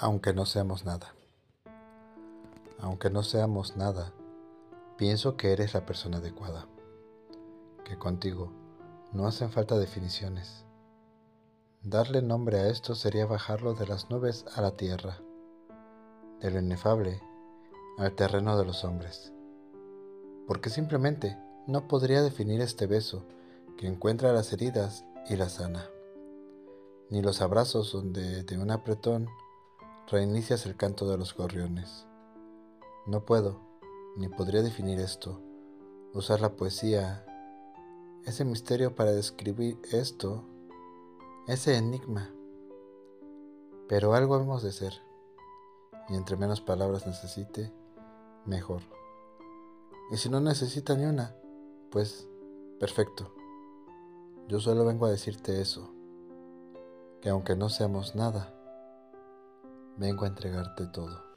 Aunque no seamos nada. Aunque no seamos nada, pienso que eres la persona adecuada. Que contigo no hacen falta definiciones. Darle nombre a esto sería bajarlo de las nubes a la tierra, de lo inefable al terreno de los hombres. Porque simplemente no podría definir este beso que encuentra las heridas y las sana, ni los abrazos donde de un apretón reinicias el canto de los gorriones. No puedo, ni podría definir esto, usar la poesía, ese misterio para describir esto, ese enigma. Pero algo hemos de ser, y entre menos palabras necesite, mejor. Y si no necesita ni una, pues perfecto. Yo solo vengo a decirte eso, que aunque no seamos nada, vengo a entregarte todo.